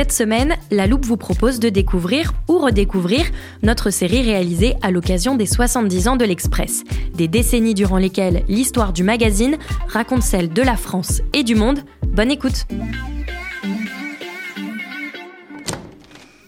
Cette semaine, La Loupe vous propose de découvrir ou redécouvrir notre série réalisée à l'occasion des 70 ans de l'Express, des décennies durant lesquelles l'histoire du magazine raconte celle de la France et du monde. Bonne écoute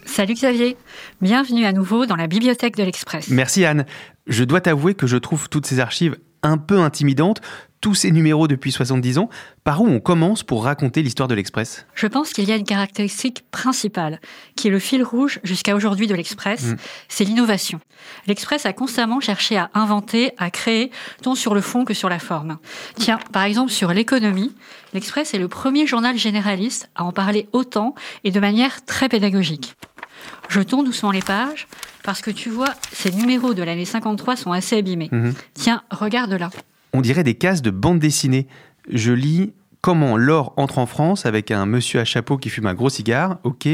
Salut Xavier, bienvenue à nouveau dans la bibliothèque de l'Express. Merci Anne. Je dois t'avouer que je trouve toutes ces archives un peu intimidantes, tous ces numéros depuis 70 ans. Par où on commence pour raconter l'histoire de l'Express Je pense qu'il y a une caractéristique principale, qui est le fil rouge jusqu'à aujourd'hui de l'Express, Mm. c'est l'innovation. L'Express a constamment cherché à inventer, à créer, tant sur le fond que sur la forme. Tiens, par exemple sur l'économie, l'Express est le premier journal généraliste à en parler autant et de manière très pédagogique. Je tourne doucement les pages, parce que tu vois, ces numéros de l'année 53 sont assez abîmés. Mhm. Tiens, regarde là. On dirait des cases de bande dessinée. Je lis Comment l'or entre en France avec un monsieur à chapeau qui fume un gros cigare, ok.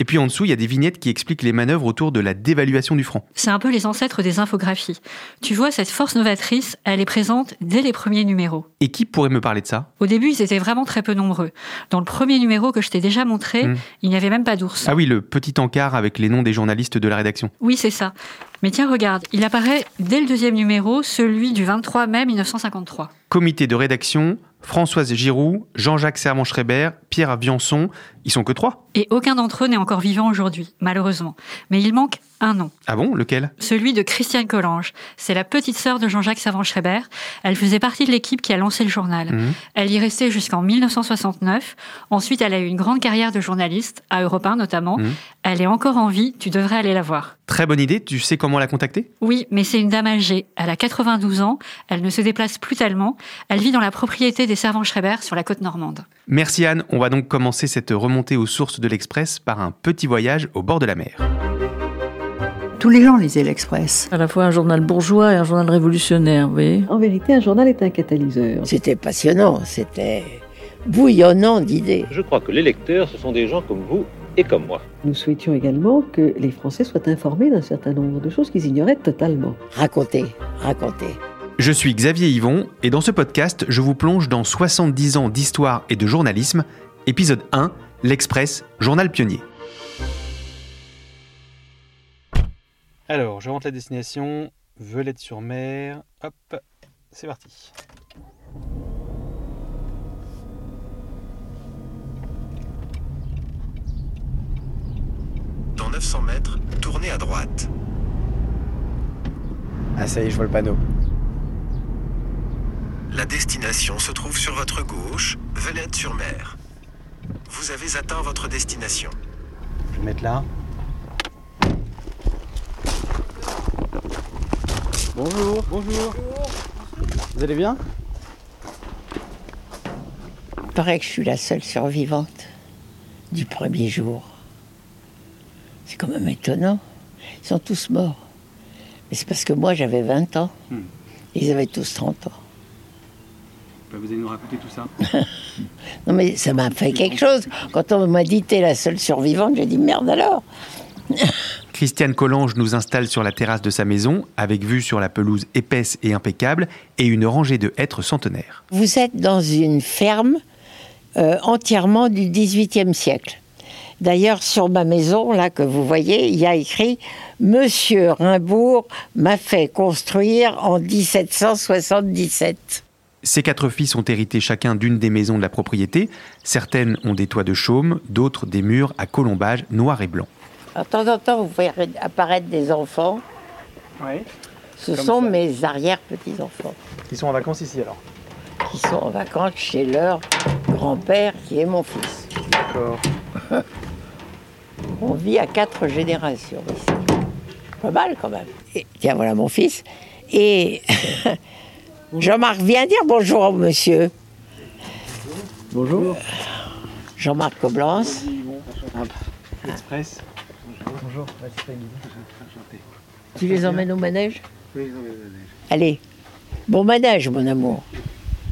Et puis en dessous, il y a des vignettes qui expliquent les manœuvres autour de la dévaluation du franc. C'est un peu les ancêtres des infographies. Tu vois, cette force novatrice, elle est présente dès les premiers numéros. Et qui pourrait me parler de ça? Au début, ils étaient vraiment très peu nombreux. Dans le premier numéro que je t'ai déjà montré, Mm. il n'y avait même pas d'ours. Ah oui, le petit encart avec les noms des journalistes de la rédaction. Oui, c'est ça. Mais tiens, regarde, il apparaît dès le deuxième numéro, celui du 23 mai 1953. Comité de rédaction, Françoise Giroud, Jean-Jacques Servan-Schreiber, Pierre Viançon, ils sont que trois. Et aucun d'entre eux n'est encore vivant aujourd'hui, malheureusement. Mais il manque un nom. Ah bon, lequel? Celui de Christiane Collange. C'est la petite sœur de Jean-Jacques Servan-Schreiber. Elle faisait partie de l'équipe qui a lancé le journal. Mhm. Elle y restait jusqu'en 1969. Ensuite, elle a eu une grande carrière de journaliste, à Europe 1 notamment. Mhm. Elle est encore en vie, tu devrais aller la voir. Très bonne idée, tu sais comment la contacter? Oui, mais c'est une dame âgée. Elle a 92 ans, elle ne se déplace plus tellement. Elle vit dans la propriété des Servan-Schreiber sur la côte normande. Merci Anne, on va donc commencer cette remontée aux sources de l'Express par un petit voyage au bord de la mer. Tous les gens lisaient l'Express. À la fois un journal bourgeois et un journal révolutionnaire, vous voyez? En vérité, un journal est un catalyseur. C'était passionnant, c'était bouillonnant d'idées. Je crois que les lecteurs, ce sont des gens comme vous et comme moi. Nous souhaitions également que les Français soient informés d'un certain nombre de choses qu'ils ignoraient totalement. Racontez, racontez. Je suis Xavier Yvon et dans ce podcast, je vous plonge dans 70 ans d'histoire et de journalisme. Épisode 1, l'Express, journal pionnier. Alors, je rentre la destination, Velette sur mer. Hop, c'est parti. 900 mètres, tournez à droite. Ah ça y est, je vois le panneau. La destination se trouve sur votre gauche, Velette sur mer. Vous avez atteint votre destination. Je vais mettre là. Bonjour. Bonjour. Vous allez bien? Il paraît que je suis la seule survivante du premier jour. C'est quand même étonnant. Ils sont tous morts. Mais c'est parce que moi j'avais 20 ans. Hmm. Ils avaient tous 30 ans. Vous allez nous raconter tout ça Non mais ça m'a fait quelque chose. Quand on m'a dit t'es la seule survivante, j'ai dit merde alors. Christiane Collange nous installe sur la terrasse de sa maison, avec vue sur la pelouse épaisse et impeccable, et une rangée de hêtres centenaires. Vous êtes dans une ferme euh, entièrement du XVIIIe siècle. D'ailleurs, sur ma maison, là, que vous voyez, il y a écrit Monsieur Rimbourg m'a fait construire en 1777. Ces quatre fils ont hérité chacun d'une des maisons de la propriété. Certaines ont des toits de chaume, d'autres des murs à colombage noir et blanc. De temps en temps, vous voyez apparaître des enfants. Oui. Ce sont ça. mes arrière-petits-enfants Ils sont en vacances ici alors qui sont en vacances chez leur grand-père qui est mon fils. D'accord. On vit à quatre générations ici. Pas mal quand même. Et, tiens, voilà mon fils. Et Jean-Marc, viens dire bonjour au monsieur. Bonjour. Jean-Marc Coblence. Express. Bonjour. Tu les emmènes au manège Allez. Bon manège, mon amour.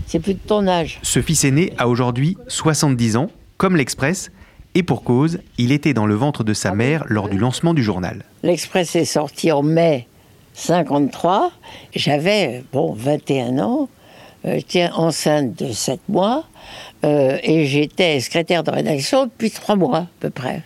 C'est plus de ton âge. Ce fils aîné a aujourd'hui 70 ans, comme l'Express, et pour cause, il était dans le ventre de sa mère lors du lancement du journal. L'Express est sorti en mai 53. J'avais, bon, 21 ans. Euh, J'étais enceinte de 7 mois. euh, et j'étais secrétaire de rédaction depuis 3 mois, à peu près.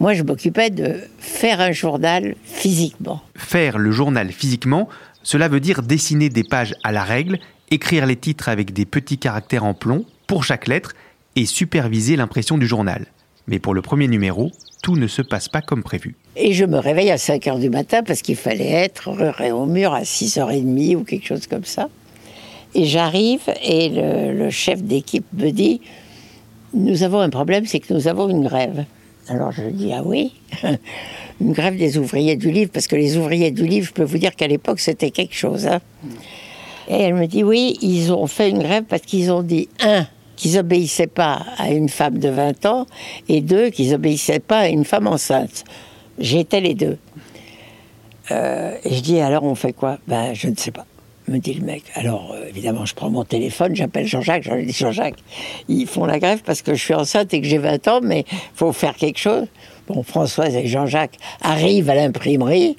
Moi, je m'occupais de faire un journal physiquement. Faire le journal physiquement, cela veut dire dessiner des pages à la règle, écrire les titres avec des petits caractères en plomb pour chaque lettre et superviser l'impression du journal. Mais pour le premier numéro, tout ne se passe pas comme prévu. Et je me réveille à 5 heures du matin parce qu'il fallait être au mur à 6h30 ou quelque chose comme ça. Et j'arrive et le, le chef d'équipe me dit Nous avons un problème, c'est que nous avons une grève. Alors je dis Ah oui? Une grève des ouvriers du livre, parce que les ouvriers du livre, je peux vous dire qu'à l'époque, c'était quelque chose. hein. Et elle me dit Oui, ils ont fait une grève parce qu'ils ont dit un, qu'ils obéissaient pas à une femme de 20 ans, et deux, qu'ils obéissaient pas à une femme enceinte. J'étais les deux. Euh, et je dis alors on fait quoi? Ben je ne sais pas, me dit le mec. Alors euh, évidemment je prends mon téléphone, j'appelle Jean-Jacques, j'en ai dit Jean-Jacques, ils font la grève parce que je suis enceinte et que j'ai 20 ans, mais faut faire quelque chose. Bon, Françoise et Jean-Jacques arrivent à l'imprimerie,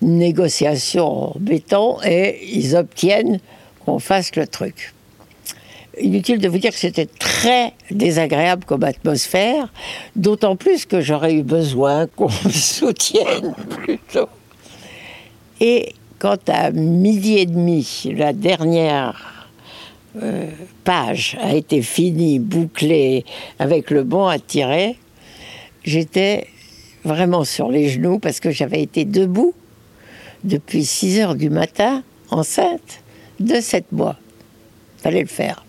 négociation béton, et ils obtiennent qu'on fasse le truc. Inutile de vous dire que c'était très désagréable comme atmosphère, d'autant plus que j'aurais eu besoin qu'on me soutienne plutôt. Et quand à midi et demi, la dernière euh, page a été finie, bouclée, avec le bon à tirer, j'étais vraiment sur les genoux parce que j'avais été debout depuis 6 heures du matin, enceinte de 7 mois. Fallait le faire.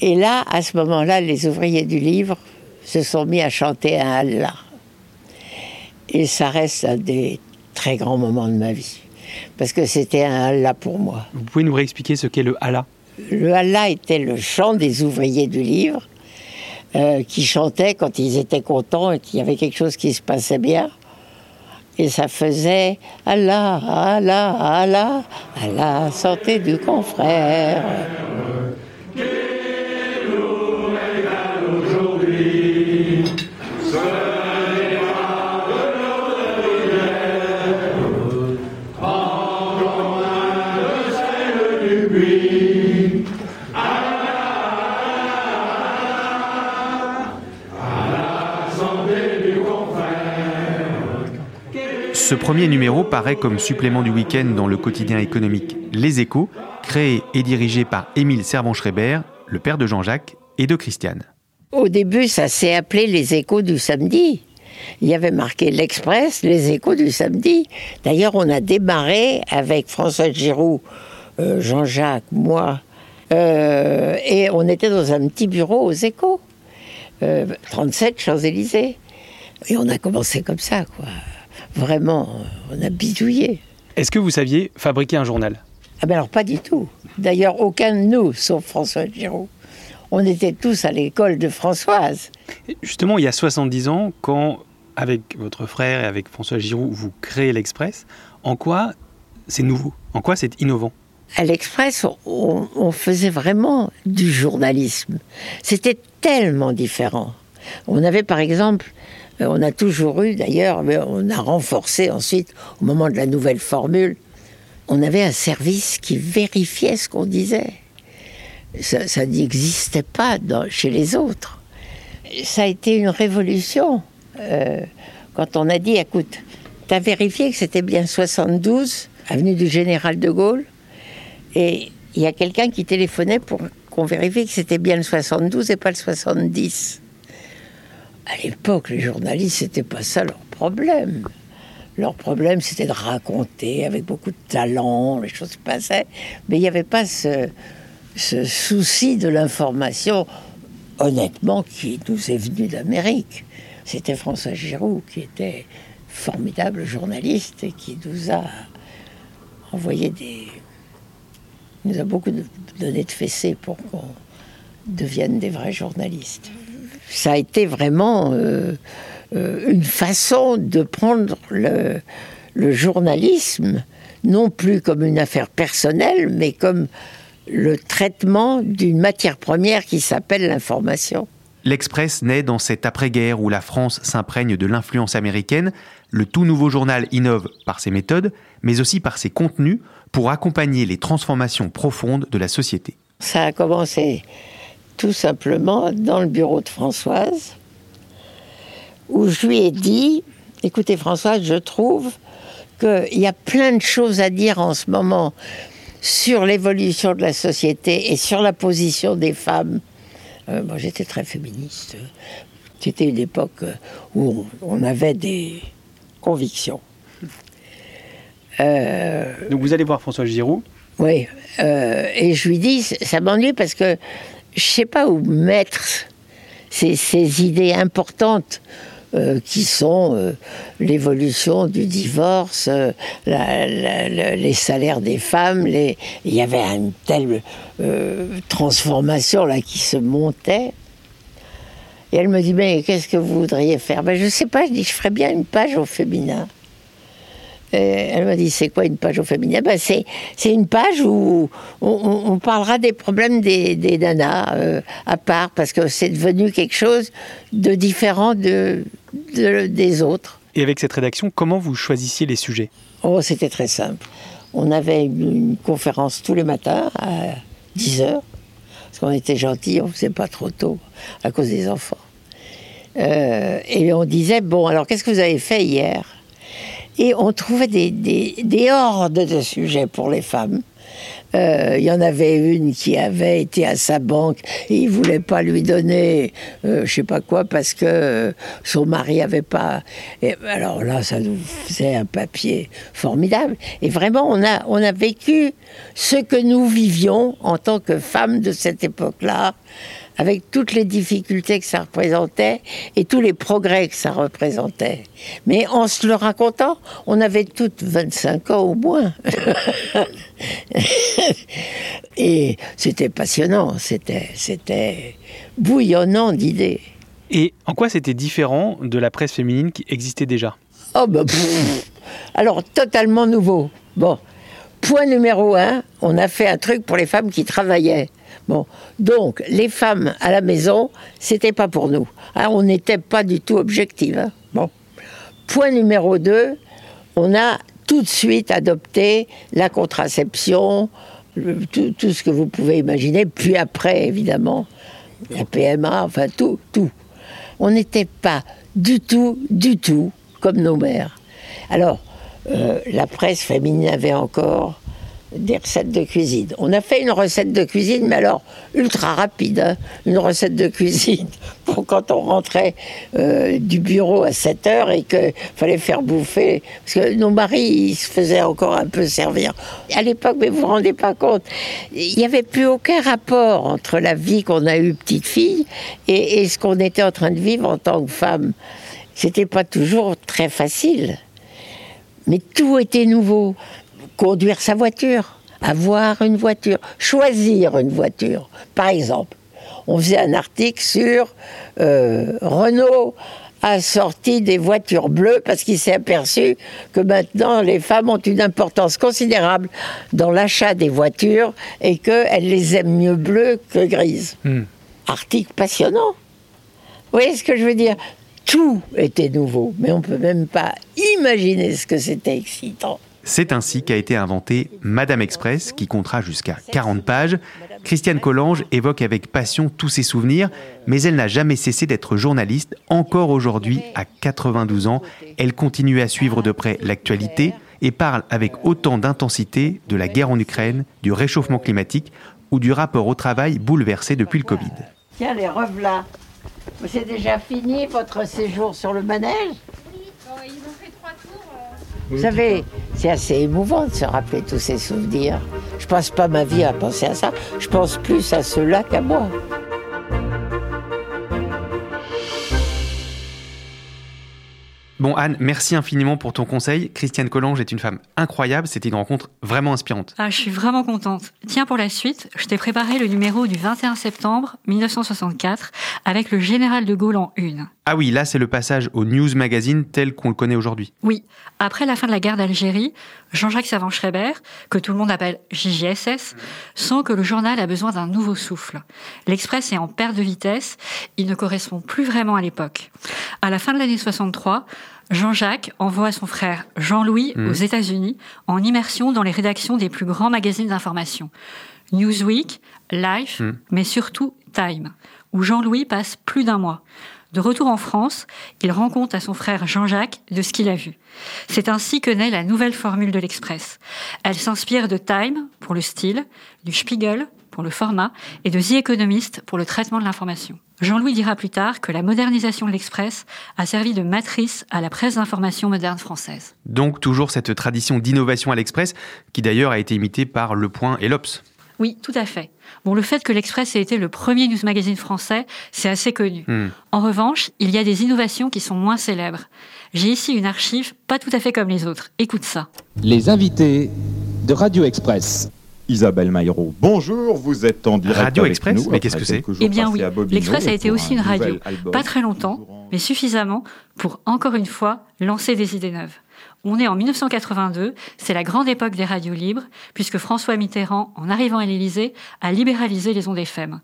Et là, à ce moment-là, les ouvriers du livre se sont mis à chanter un Allah. Et ça reste un des très grands moments de ma vie. Parce que c'était un Allah pour moi. Vous pouvez nous réexpliquer ce qu'est le Allah Le Allah était le chant des ouvriers du livre euh, qui chantaient quand ils étaient contents et qu'il y avait quelque chose qui se passait bien. Et ça faisait Allah, Allah, Allah, Allah, santé du confrère. Ce premier numéro paraît comme supplément du week-end dans le quotidien économique Les Échos, créé et dirigé par Émile Servan-Schreiber, le père de Jean-Jacques et de Christiane. Au début, ça s'est appelé les échos du samedi. Il y avait marqué l'Express, les échos du samedi. D'ailleurs, on a démarré avec François Giroud, euh, Jean-Jacques, moi, euh, et on était dans un petit bureau aux échos, euh, 37 Champs-Élysées. Et on a commencé comme ça, quoi. Vraiment, on a bidouillé. Est-ce que vous saviez fabriquer un journal? Ah ben alors pas du tout. D'ailleurs, aucun de nous, sauf François Giroud. On était tous à l'école de Françoise. Justement, il y a 70 ans, quand, avec votre frère et avec François Giroud, vous créez l'Express, en quoi c'est nouveau? En quoi c'est innovant? À l'Express, on, on faisait vraiment du journalisme. C'était tellement différent. On avait par exemple, euh, on a toujours eu d'ailleurs, mais on a renforcé ensuite au moment de la nouvelle formule, on avait un service qui vérifiait ce qu'on disait. Ça, n'existait pas chez les autres. ça a été une révolution. Euh, quand on a dit, écoute, tu as vérifié que c'était bien 72, avenue du Général de Gaulle, et il y a quelqu'un qui téléphonait pour qu'on vérifie que c'était bien le 72 et pas le 70. À l'époque, les journalistes, c'était pas ça leur problème. Leur problème, c'était de raconter avec beaucoup de talent, les choses passaient. Mais il n'y avait pas ce, souci de l'information, honnêtement, qui nous est venu d'Amérique. C'était François Giroud qui était formidable journaliste et qui nous a envoyé des. Nous a beaucoup donné de fessées pour qu'on devienne des vrais journalistes. Ça a été vraiment euh, euh, une façon de prendre le, le journalisme, non plus comme une affaire personnelle, mais comme le traitement d'une matière première qui s'appelle l'information. L'Express naît dans cette après-guerre où la France s'imprègne de l'influence américaine. Le tout nouveau journal innove par ses méthodes, mais aussi par ses contenus pour accompagner les transformations profondes de la société. Ça a commencé tout simplement dans le bureau de Françoise, où je lui ai dit, écoutez Françoise, je trouve qu'il y a plein de choses à dire en ce moment sur l'évolution de la société et sur la position des femmes. Euh, moi, j'étais très féministe. C'était une époque où on, avait des convictions. Euh, Donc vous allez voir François Giroud Oui, euh, et je lui dis, ça m'ennuie parce que je sais pas où mettre ces, idées importantes euh, qui sont euh, l'évolution du divorce, euh, les salaires des femmes. Il y avait une telle transformation là qui se montait. Et elle me dit, mais qu'est-ce que vous voudriez faire? Ben, Je ne sais pas, je dis, je ferais bien une page au féminin. Et elle m'a dit, c'est quoi une page au féminin? Ben, c'est, c'est une page où on, parlera des problèmes des, des nanas à part, parce que c'est devenu quelque chose de différent de, des autres. Et avec cette rédaction, comment vous choisissiez les sujets? Oh, c'était très simple. On avait une, conférence tous les matins à 10 heures, parce qu'on était gentils, on ne faisait pas trop tôt à cause des enfants. Euh, et on disait, bon, alors qu'est-ce que vous avez fait hier? Et on trouvait des, des, des hordes de sujets pour les femmes. Euh, il y en avait une qui avait été à sa banque et il voulait pas lui donner, euh, je sais pas quoi, parce que euh, son mari avait pas. Et alors là, ça nous faisait un papier formidable. Et vraiment, on a, on a vécu ce que nous vivions en tant que femmes de cette époque-là avec toutes les difficultés que ça représentait et tous les progrès que ça représentait. Mais en se le racontant, on avait toutes 25 ans au moins. et c'était passionnant, c'était, c'était bouillonnant d'idées. Et en quoi c'était différent de la presse féminine qui existait déjà? Oh bah, alors totalement nouveau. Bon, point numéro un, on a fait un truc pour les femmes qui travaillaient. Bon, donc les femmes à la maison, c'était pas pour nous. Hein, on n'était pas du tout objective. Hein. Bon, point numéro 2, on a tout de suite adopté la contraception, tout, tout, ce que vous pouvez imaginer. Puis après, évidemment, la PMA, enfin tout, tout. On n'était pas du tout, du tout comme nos mères. Alors, euh, la presse féminine avait encore des recettes de cuisine. On a fait une recette de cuisine, mais alors ultra rapide, hein. une recette de cuisine pour quand on rentrait euh, du bureau à 7 heures et qu'il fallait faire bouffer, parce que nos maris, ils se faisaient encore un peu servir. À l'époque, mais vous vous rendez pas compte, il n'y avait plus aucun rapport entre la vie qu'on a eue petite fille et, et ce qu'on était en train de vivre en tant que femme. C'était pas toujours très facile. Mais tout était nouveau conduire sa voiture, avoir une voiture, choisir une voiture. Par exemple, on faisait un article sur euh, Renault a sorti des voitures bleues parce qu'il s'est aperçu que maintenant les femmes ont une importance considérable dans l'achat des voitures et qu'elles les aiment mieux bleues que grises. Hmm. Article passionnant. Vous voyez ce que je veux dire? Tout était nouveau, mais on ne peut même pas imaginer ce que c'était excitant. C'est ainsi qu'a été inventée Madame Express, qui comptera jusqu'à 40 pages. Christiane Collange évoque avec passion tous ses souvenirs, mais elle n'a jamais cessé d'être journaliste. Encore aujourd'hui, à 92 ans, elle continue à suivre de près l'actualité et parle avec autant d'intensité de la guerre en Ukraine, du réchauffement climatique ou du rapport au travail bouleversé depuis le Covid. Tiens, les. C'est déjà fini votre séjour sur le manège? Vous savez, c'est assez émouvant de se rappeler tous ces souvenirs. Je passe pas ma vie à penser à ça. Je pense plus à cela qu'à moi. Bon Anne, merci infiniment pour ton conseil. Christiane Collange est une femme incroyable, c'était une rencontre vraiment inspirante. Ah, je suis vraiment contente. Tiens, pour la suite, je t'ai préparé le numéro du 21 septembre 1964 avec le général de Gaulle en une. Ah oui, là c'est le passage au News Magazine tel qu'on le connaît aujourd'hui. Oui, après la fin de la guerre d'Algérie, Jean-Jacques Savant-Schreiber, que tout le monde appelle JJSS, sent que le journal a besoin d'un nouveau souffle. L'Express est en perte de vitesse, il ne correspond plus vraiment à l'époque. À la fin de l'année 63, Jean-Jacques envoie son frère Jean-Louis Mmh. aux États-Unis en immersion dans les rédactions des plus grands magazines d'information. Newsweek, Life, Mmh. mais surtout Time, où Jean-Louis passe plus d'un mois. De retour en France, il rend compte à son frère Jean-Jacques de ce qu'il a vu. C'est ainsi que naît la nouvelle formule de l'Express. Elle s'inspire de Time pour le style, du Spiegel pour le format et de The Economist pour le traitement de l'information. Jean-Louis dira plus tard que la modernisation de l'Express a servi de matrice à la presse d'information moderne française. Donc toujours cette tradition d'innovation à l'Express, qui d'ailleurs a été imitée par Le Point et l'Obs. Oui, tout à fait. Bon, le fait que l'Express ait été le premier news magazine français, c'est assez connu. Hmm. En revanche, il y a des innovations qui sont moins célèbres. J'ai ici une archive pas tout à fait comme les autres. Écoute ça. Les invités de Radio Express. Isabelle Maillot, bonjour, vous êtes en direct Radio avec Express nous Mais qu'est-ce que c'est Eh bien oui, l'Express a été aussi un une radio. album. Pas très longtemps, mais suffisamment pour, encore une fois, lancer des idées neuves. On est en 1982, c'est la grande époque des radios libres, puisque François Mitterrand, en arrivant à l'Élysée, a libéralisé les ondes FM.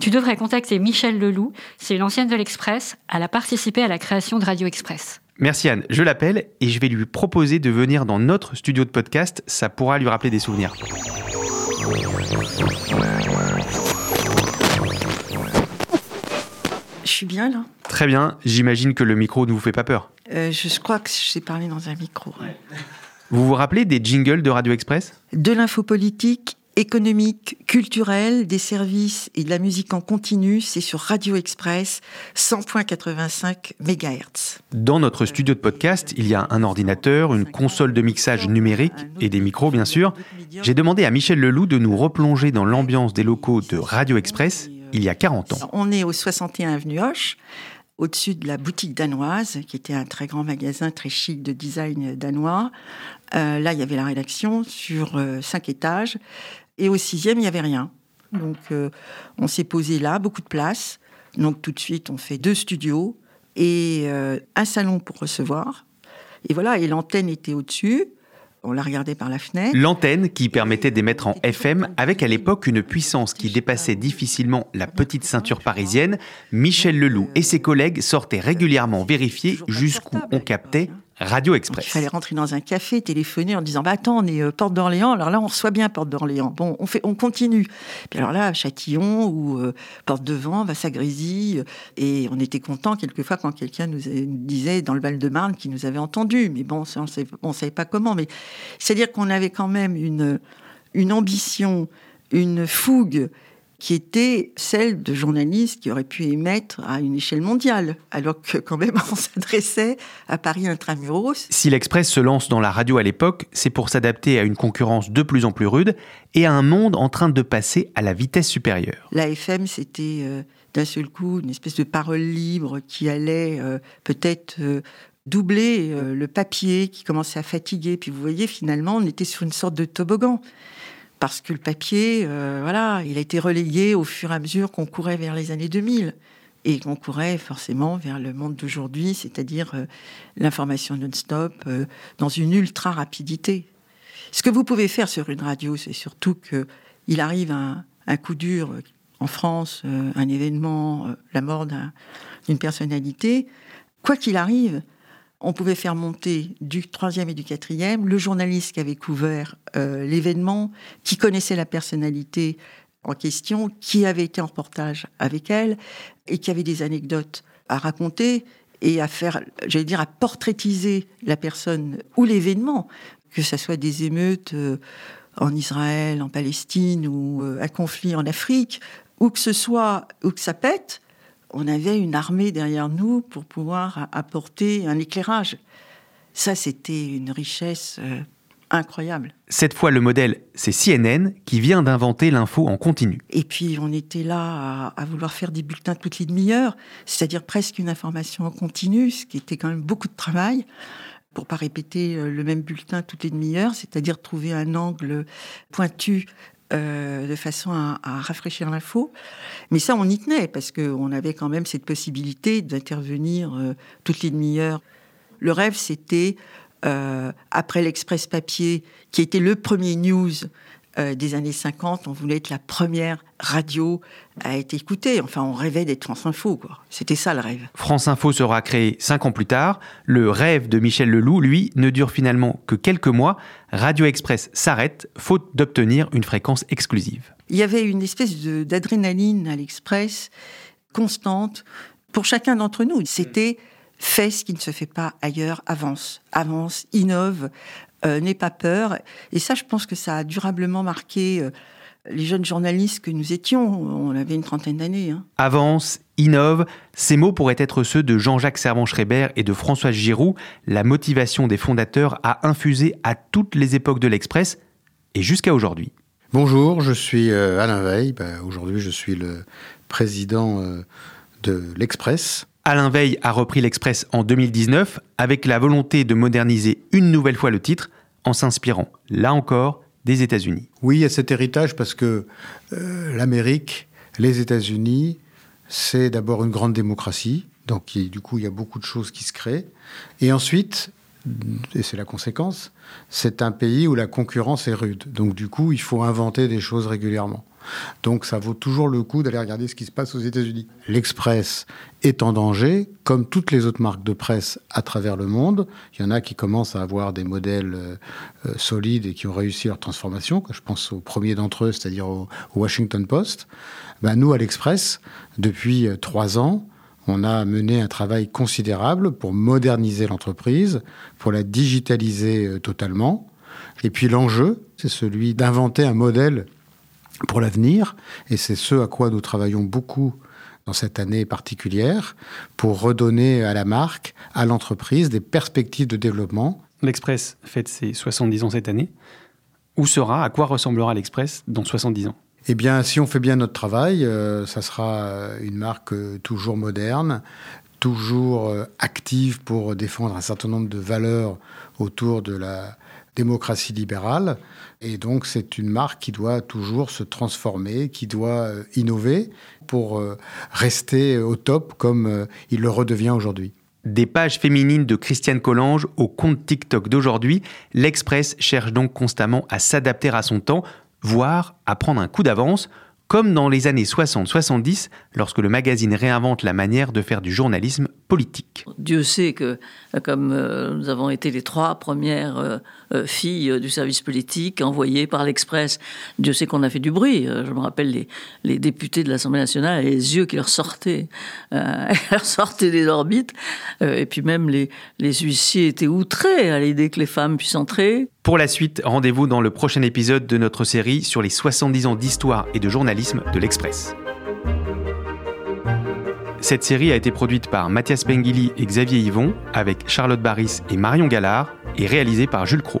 Tu devrais contacter Michel Leloup, c'est une ancienne de l'Express, elle a participé à la création de Radio Express. Merci Anne, je l'appelle et je vais lui proposer de venir dans notre studio de podcast, ça pourra lui rappeler des souvenirs. Je suis bien là. Très bien, j'imagine que le micro ne vous fait pas peur. Euh, je crois que j'ai parlé dans un micro. Vous vous rappelez des jingles de Radio Express? De l'info politique, économique, culturelle, des services et de la musique en continu, c'est sur Radio Express 100.85 MHz. Dans notre studio de podcast, il y a un ordinateur, une console de mixage numérique et des micros bien sûr. J'ai demandé à Michel Leloup de nous replonger dans l'ambiance des locaux de Radio Express il y a 40 ans. On est au 61 avenue Hoche, au-dessus de la boutique danoise, qui était un très grand magasin très chic de design danois. Euh, là, il y avait la rédaction sur euh, cinq étages. Et au sixième, il n'y avait rien. Donc, euh, on s'est posé là, beaucoup de place. Donc, tout de suite, on fait deux studios et un salon pour recevoir. Et voilà, et l'antenne était au-dessus. On la regardait par la fenêtre. L'antenne qui permettait d'émettre en FM avec à l'époque une puissance qui dépassait difficilement la petite ceinture parisienne, Michel Leloup et ses collègues sortaient régulièrement vérifier jusqu'où on captait Radio Il Express. fallait rentrer dans un café, téléphoner en disant bah attends on est euh, porte d'Orléans. Alors là on reçoit bien porte d'Orléans. Bon on fait on continue. Puis alors là Châtillon ou euh, porte de Vent grésille et on était content quelquefois quand quelqu'un nous, disait dans le Val-de-Marne qu'il nous avait entendu. Mais bon on on savait pas comment. Mais c'est à dire qu'on avait quand même une ambition une fougue qui était celle de journalistes qui auraient pu émettre à une échelle mondiale, alors que quand même on s'adressait à Paris intramuros. Si l'Express se lance dans la radio à l'époque, c'est pour s'adapter à une concurrence de plus en plus rude et à un monde en train de passer à la vitesse supérieure. La FM, c'était euh, d'un seul coup une espèce de parole libre qui allait euh, peut-être euh, doubler le papier qui commençait à fatiguer. Puis vous voyez, finalement, on était sur une sorte de toboggan. Parce que le papier, euh, voilà, il a été relayé au fur et à mesure qu'on courait vers les années 2000 et qu'on courait forcément vers le monde d'aujourd'hui, c'est-à-dire euh, l'information non-stop euh, dans une ultra rapidité. Ce que vous pouvez faire sur une radio, c'est surtout que il arrive un, coup dur en France, un événement, la mort d'un- d'une personnalité. Quoi qu'il arrive, on pouvait faire monter du troisième et du quatrième. Le journaliste qui avait couvert euh, l'événement, qui connaissait la personnalité en question, qui avait été en reportage avec elle et qui avait des anecdotes à raconter et à faire, j'allais dire, à portraitiser la personne ou l'événement, que ce soit des émeutes euh, en Israël, en Palestine ou euh, un conflit en Afrique, ou que ce soit, ou que ça pète, on avait une armée derrière nous pour pouvoir apporter un éclairage. Ça, c'était une richesse euh, incroyable. Cette fois, le modèle, c'est CNN qui vient d'inventer l'info en continu. Et puis, on était là à, vouloir faire des bulletins toutes les demi-heures, c'est-à-dire presque une information en continu, ce qui était quand même beaucoup de travail pour pas répéter euh, le même bulletin toutes les demi-heures, c'est-à-dire trouver un angle pointu euh, de façon à, rafraîchir l'info. Mais ça, on y tenait, parce qu'on avait quand même cette possibilité d'intervenir euh, toutes les demi-heures. Le rêve, c'était, euh, après l'Express papier, qui était le premier news euh, des années 50, on voulait être la première radio à être écoutée. Enfin, on rêvait d'être France Info. C'était ça le rêve. France Info sera créée cinq ans plus tard. Le rêve de Michel Leloup, lui, ne dure finalement que quelques mois. Radio Express s'arrête, faute d'obtenir une fréquence exclusive. Il y avait une espèce d'adrénaline à l'Express constante pour chacun d'entre nous. C'était fait ce qui ne se fait pas ailleurs, avance, avance, innove, euh, n'aie pas peur. Et ça, je pense que ça a durablement marqué euh, les jeunes journalistes que nous étions. On avait une trentaine d'années. Hein. Avance, innove, ces mots pourraient être ceux de Jean-Jacques Servan-Schreiber et de François Giroud. La motivation des fondateurs a infusé à toutes les époques de l'Express et jusqu'à aujourd'hui. Bonjour, je suis euh, Alain Veil. Bah, aujourd'hui, je suis le président de l'Express. Alain Veil a repris l'Express en 2019 avec la volonté de moderniser une nouvelle fois le titre en s'inspirant, là encore, des États-Unis. Oui, il y a cet héritage parce que euh, l'Amérique, les États-Unis, c'est d'abord une grande démocratie, donc du coup il y a beaucoup de choses qui se créent. Et ensuite, et c'est la conséquence, c'est un pays où la concurrence est rude. Donc du coup, il faut inventer des choses régulièrement. Donc ça vaut toujours le coup d'aller regarder ce qui se passe aux États-Unis. L'Express est en danger, comme toutes les autres marques de presse à travers le monde. Il y en a qui commencent à avoir des modèles euh, euh, solides et qui ont réussi leur transformation. Je pense au premier d'entre eux, c'est-à-dire au, Washington Post. Ben, nous, à l'Express, depuis euh, trois ans, on a mené un travail considérable pour moderniser l'entreprise, pour la digitaliser totalement. Et puis l'enjeu, c'est celui d'inventer un modèle pour l'avenir, et c'est ce à quoi nous travaillons beaucoup dans cette année particulière, pour redonner à la marque, à l'entreprise, des perspectives de développement. L'Express fête ses 70 ans cette année. Où sera, à quoi ressemblera l'Express dans 70 ans? Eh bien, si on fait bien notre travail, euh, ça sera une marque euh, toujours moderne, toujours euh, active pour défendre un certain nombre de valeurs autour de la démocratie libérale. Et donc, c'est une marque qui doit toujours se transformer, qui doit euh, innover pour euh, rester au top comme euh, il le redevient aujourd'hui. Des pages féminines de Christiane Collange au compte TikTok d'aujourd'hui, l'Express cherche donc constamment à s'adapter à son temps, voire à prendre un coup d'avance comme dans les années 60-70, lorsque le magazine réinvente la manière de faire du journalisme politique. Dieu sait que, comme euh, nous avons été les trois premières euh, euh, filles du service politique envoyées par l'Express, Dieu sait qu'on a fait du bruit. je me rappelle les, députés de l'Assemblée nationale, les yeux qui leur sortaient, leur sortaient des orbites. et puis même les huissiers étaient outrés à l'idée que les femmes puissent entrer. Pour la suite, rendez-vous dans le prochain épisode de notre série sur les 70 ans d'histoire et de journalisme de l'Express. Cette série a été produite par Mathias Pengili et Xavier Yvon, avec Charlotte Barris et Marion Gallard, et réalisée par Jules Cros.